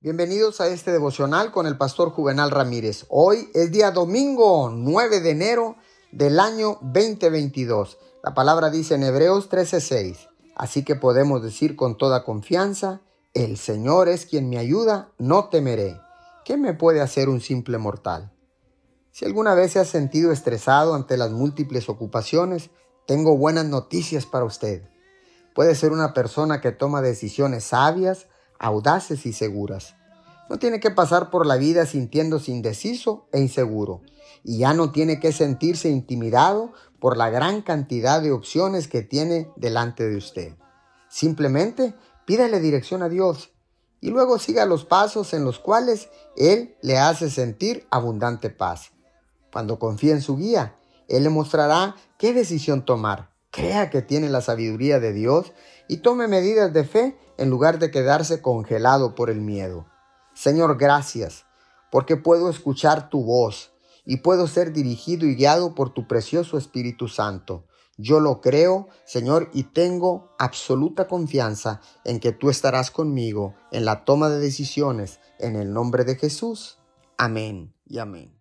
Bienvenidos a este devocional con el pastor Juvenal Ramírez. Hoy es día domingo 9 de enero del año 2022. La palabra dice en Hebreos 13:6. Así que podemos decir con toda confianza, el Señor es quien me ayuda, no temeré. ¿Qué me puede hacer un simple mortal? Si alguna vez se ha sentido estresado ante las múltiples ocupaciones, tengo buenas noticias para usted. Puede ser una persona que toma decisiones sabias, audaces y seguras. No tiene que pasar por la vida sintiéndose indeciso e inseguro. Y ya no tiene que sentirse intimidado por la gran cantidad de opciones que tiene delante de usted. Simplemente pídale dirección a Dios y luego siga los pasos en los cuales Él le hace sentir abundante paz. Cuando confía en su guía, Él le mostrará qué decisión tomar. Crea que tiene la sabiduría de Dios y tome medidas de fe en lugar de quedarse congelado por el miedo. Señor, gracias, porque puedo escuchar tu voz y puedo ser dirigido y guiado por tu precioso Espíritu Santo. Yo lo creo, Señor, y tengo absoluta confianza en que tú estarás conmigo en la toma de decisiones en el nombre de Jesús. Amén y amén.